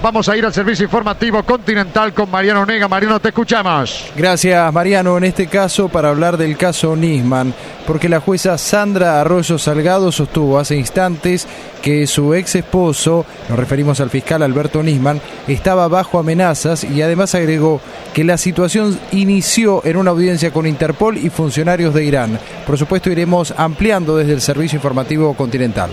Vamos a ir al servicio informativo continental con Mariano Nega. Mariano, te escuchamos. Gracias, Mariano. En este caso, para hablar del caso Nisman, porque la jueza Sandra Arroyo Salgado sostuvo hace instantes que su ex esposo, nos referimos al fiscal Alberto Nisman, estaba bajo amenazas y además agregó que la situación inició en una audiencia con Interpol y funcionarios de Irán. Por supuesto, iremos ampliando desde el servicio informativo continental.